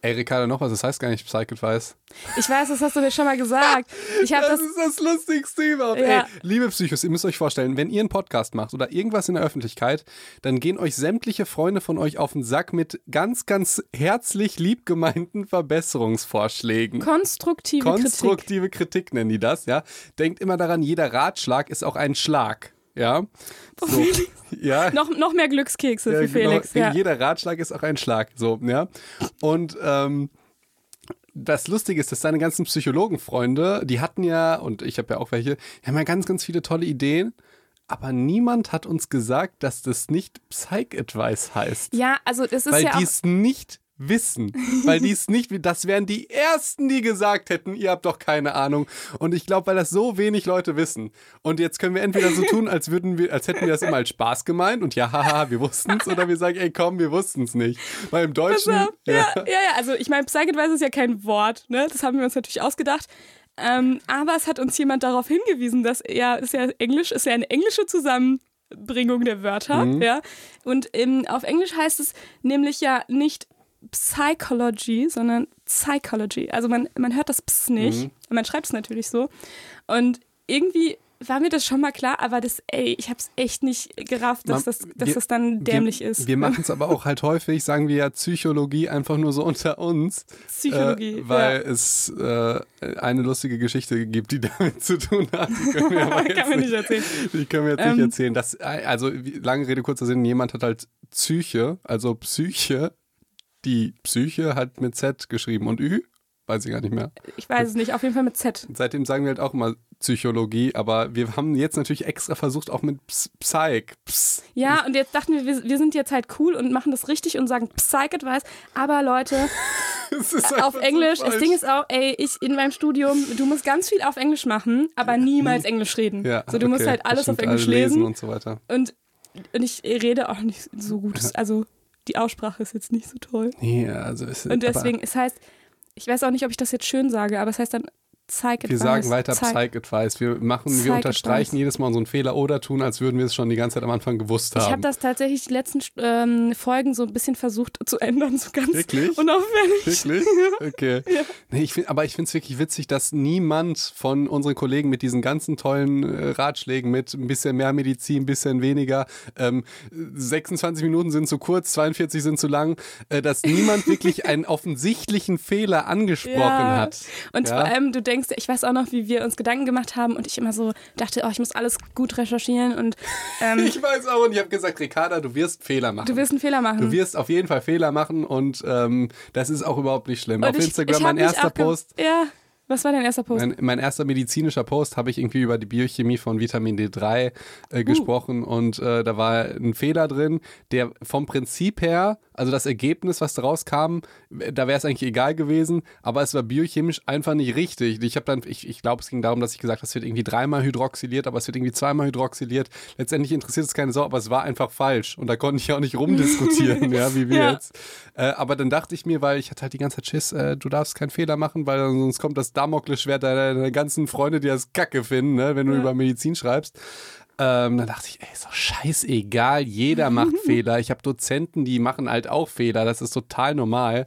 Ey, Ricardo, noch was, das heißt gar nicht Psych-Advice. Ich weiß, das hast du mir schon mal gesagt. Ich Das das. ist das Lustigste überhaupt. Ja. Ey, liebe Psychos, ihr müsst euch vorstellen, wenn ihr einen Podcast macht oder irgendwas in der Öffentlichkeit, dann gehen euch sämtliche Freunde von euch auf den Sack mit ganz, ganz herzlich lieb gemeinten Verbesserungsvorschlägen. Konstruktive Kritik. Konstruktive Kritik. nennen die das, ja. Denkt immer daran, jeder Ratschlag ist auch ein Schlag. Ja. So. Ja. Noch, noch mehr Glückskekse Ja, für Felix. genau. Ja. Jeder Ratschlag ist auch ein Schlag. So, ja. Und ähm, das Lustige ist, dass seine ganzen Psychologenfreunde, die hatten ja, und ich habe ja auch welche, die haben ja ganz, ganz viele tolle Ideen. Aber niemand hat uns gesagt, dass das nicht Psych-Advice heißt. Ja, also das ist weil ja die auch. es nicht wissen. Weil die es nicht, das wären die Ersten, die gesagt hätten, ihr habt doch keine Ahnung. Und ich glaube, weil das so wenig Leute wissen. Und jetzt können wir entweder so tun, als würden wir, als hätten wir das immer als Spaß gemeint und ja, haha, wir wussten es, oder wir sagen, ey, komm, wir wussten es nicht. Weil im Deutschen. ja, ja, ja, ja, also ich meine, Psych-Advice ist ja kein Wort, ne? Das haben wir uns natürlich ausgedacht. Ähm, aber es hat uns jemand darauf hingewiesen, dass er, ist ja Englisch, ist ja eine englische Zusammenbringung der Wörter, Mhm. ja. Und ähm, auf Englisch heißt es nämlich ja nicht Psychology, sondern Psychology. Also man, man hört das Ps nicht. Mhm. Man schreibt es natürlich so. Und irgendwie war mir das schon mal klar, aber das, ey, ich hab's echt nicht gerafft, dass, das, dass wir- das dann dämlich wir, ist. Wir machen es aber auch halt häufig, sagen wir ja Psychologie einfach nur so unter uns. Psychologie. Äh, weil es äh, eine lustige Geschichte gibt, die damit zu tun hat. Die können wir, aber ja. jetzt Kann man nicht erzählen. Die können wir jetzt Ähm. nicht erzählen. Das, also, wie- lange Rede, kurzer Sinn, jemand hat halt Psyche, also Psyche, die Psyche hat mit Z geschrieben und Ü, weiß ich gar nicht mehr. Ich weiß es nicht, auf jeden Fall mit Z. Seitdem sagen wir halt auch immer Psychologie, aber wir haben jetzt natürlich extra versucht, auch mit Ps Psych. Ps. Ja, und jetzt dachten wir, wir, wir sind jetzt halt cool und machen das richtig und sagen Psych-Advice. Aber Leute, auf so Englisch. das falsch. Ding ist auch, ey, ich in meinem Studium, du musst ganz viel auf Englisch machen, aber niemals Englisch reden. ja, so, du musst okay, halt alles auf Englisch alle lesen. und so weiter. Und, und ich rede auch nicht so gut. Also die Aussprache ist jetzt nicht so toll. Nee, also es, Und deswegen, es heißt, ich weiß auch nicht, ob ich das jetzt schön sage, aber es heißt dann Psych aber wir Advice. sagen weiter Psych- Psych Advice. Wir machen, Psych wir unterstreichen Advice. jedes Mal unseren Fehler oder tun, als würden wir es schon die ganze Zeit am Anfang gewusst Ich habe haben. das tatsächlich die letzten ähm, Folgen so ein bisschen versucht zu ändern, so ganz Wirklich? unauffällig. Wirklich? Okay. Nee, ich find, aber ich finde es wirklich witzig, dass niemand von unseren Kollegen mit diesen ganzen tollen äh, Ratschlägen mit ein bisschen mehr Medizin, ein bisschen weniger, ähm, 26 Minuten sind zu kurz, 42 sind zu lang, äh, dass niemand wirklich einen offensichtlichen Fehler angesprochen Ja. hat. Und Ja. vor allem, du denkst, ich weiß auch noch, wie wir uns Gedanken gemacht haben und ich immer so dachte, oh, ich muss alles gut recherchieren und ähm, Ich weiß auch und ich habe gesagt, Ricarda, du wirst Fehler machen. du wirst einen Fehler machen. Du wirst auf jeden Fall Fehler machen und ähm, das ist auch überhaupt nicht schlimm. und auf ich, Instagram ich mein erster Post. Ja, was war dein erster Post? Mein, mein erster medizinischer Post habe ich irgendwie über die Biochemie von Vitamin D3 Uh. äh, gesprochen und äh, da war ein Fehler drin, der vom Prinzip her, also das Ergebnis, was daraus kam, da wäre es eigentlich egal gewesen, aber es war biochemisch einfach nicht richtig. Ich habe dann, ich, ich glaube, es ging darum, dass ich gesagt habe, es wird irgendwie dreimal hydroxyliert, aber es wird irgendwie zweimal hydroxyliert. Letztendlich interessiert es keine Sau, aber es war einfach falsch und da konnte ich auch nicht rumdiskutieren, ja, wie wir Ja. jetzt. Äh, aber dann dachte ich mir, weil ich hatte halt die ganze Zeit Schiss, äh, du darfst keinen Fehler machen, weil sonst kommt das Damoklesschwert deiner, deiner ganzen Freunde, die das Kacke finden, ne, wenn du Ja. über Medizin schreibst. Ähm, dann dachte ich, ey, ist doch scheißegal, jeder macht Fehler. Ich habe Dozenten, die machen halt auch Fehler, das ist total normal.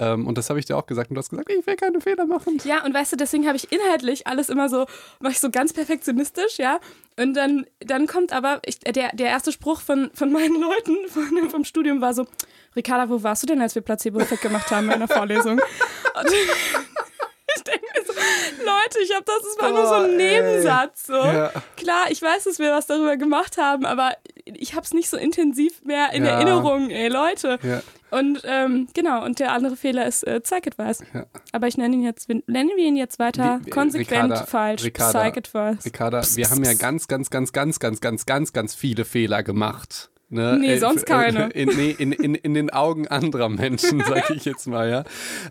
Ähm, und das habe ich dir auch gesagt und du hast gesagt, ich will keine Fehler machen. Ja, und weißt du, deswegen habe ich inhaltlich alles immer so, mache ich so ganz perfektionistisch, ja. Und dann, dann kommt aber, ich, der, der erste Spruch von, von meinen Leuten von, vom Studium war so, Ricarda, wo warst du denn, als wir Placebo-Effekt gemacht haben in einer Vorlesung? Und ich denke mir so, Leute, ich habe das, das war nur so ein ey. Nebensatz. So. Ja. Klar, ich weiß, dass wir was darüber gemacht haben, aber ich habe es nicht so intensiv mehr in Ja. Erinnerung, ey Leute. Ja. Und ähm, genau, und der andere Fehler ist äh, Psych-Advice. Ja. Aber ich nenne ihn jetzt, nennen wir ihn jetzt weiter Wie- wie- konsequent Ricarda, falsch. Psych-Advice. Ricarda, wir haben ja ganz, ganz, ganz, ganz, ganz, ganz, ganz, ganz viele Fehler gemacht. Ne? Nee, Äh, sonst f- keine. In, nee, in, in, in den Augen anderer Menschen, sage ich jetzt mal, ja.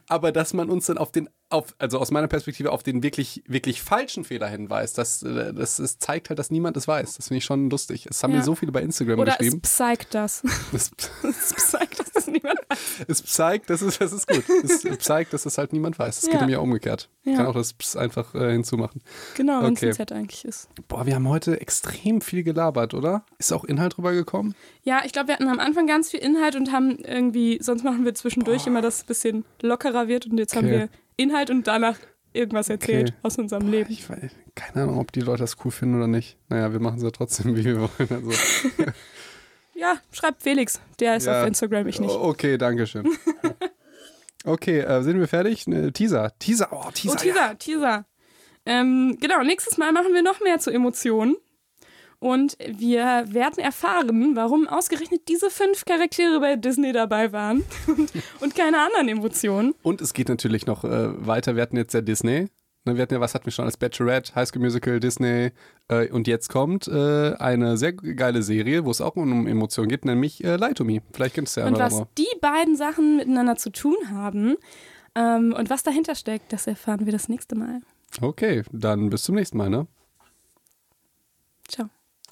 Aber dass man uns dann auf den, auf, also aus meiner Perspektive, auf den wirklich, wirklich falschen Fehler hinweist, das, äh, das, das zeigt halt, dass niemand das weiß. Das finde ich schon lustig. Es haben Ja. mir so viele bei Instagram Oder geschrieben. es psycht das. Es, es psycht, dass das niemand weiß. es zeigt, das ist, das ist gut. Es zeigt, dass es halt niemand weiß. Es geht Ja. um ja umgekehrt. Ich Ja. kann auch das Ps einfach äh, hinzumachen. Genau, wenn Okay. es ein Z eigentlich ist. Boah, wir haben heute extrem viel gelabert, oder? Ist auch Inhalt drüber gekommen? Ja, ich glaube, wir hatten am Anfang ganz viel Inhalt und haben irgendwie, sonst machen wir zwischendurch immer, dass es ein bisschen lockerer wird und jetzt haben Okay. wir Inhalt und danach irgendwas erzählt Okay. aus unserem Leben. Ich weiß, keine Ahnung, ob die Leute das cool finden oder nicht. Naja, wir machen es ja trotzdem, wie wir wollen. Also, Ja, schreibt Felix, der ist Ja. auf Instagram, ich nicht. Okay, danke schön. Okay, äh, sind wir fertig? Ne, Teaser. Teaser, oh, Teaser. Oh, Teaser, Teaser. Ähm, genau, nächstes Mal machen wir noch mehr zu Emotionen. Und wir werden erfahren, warum ausgerechnet diese fünf Charaktere bei Disney dabei waren und, und keine anderen Emotionen. Und es geht natürlich noch äh, weiter. Wir hatten jetzt ja Disney. Ne, Wir hatten ja, was hatten wir schon als Bachelorette, High School Musical, Disney. Äh, und jetzt kommt äh, eine sehr geile Serie, wo es auch um Emotionen geht, nämlich äh, Lie to Me. Vielleicht kennst du ja Und was andere. die beiden Sachen miteinander zu tun haben ähm, und was dahinter steckt, das erfahren wir das nächste Mal. Okay, dann bis zum nächsten Mal, ne?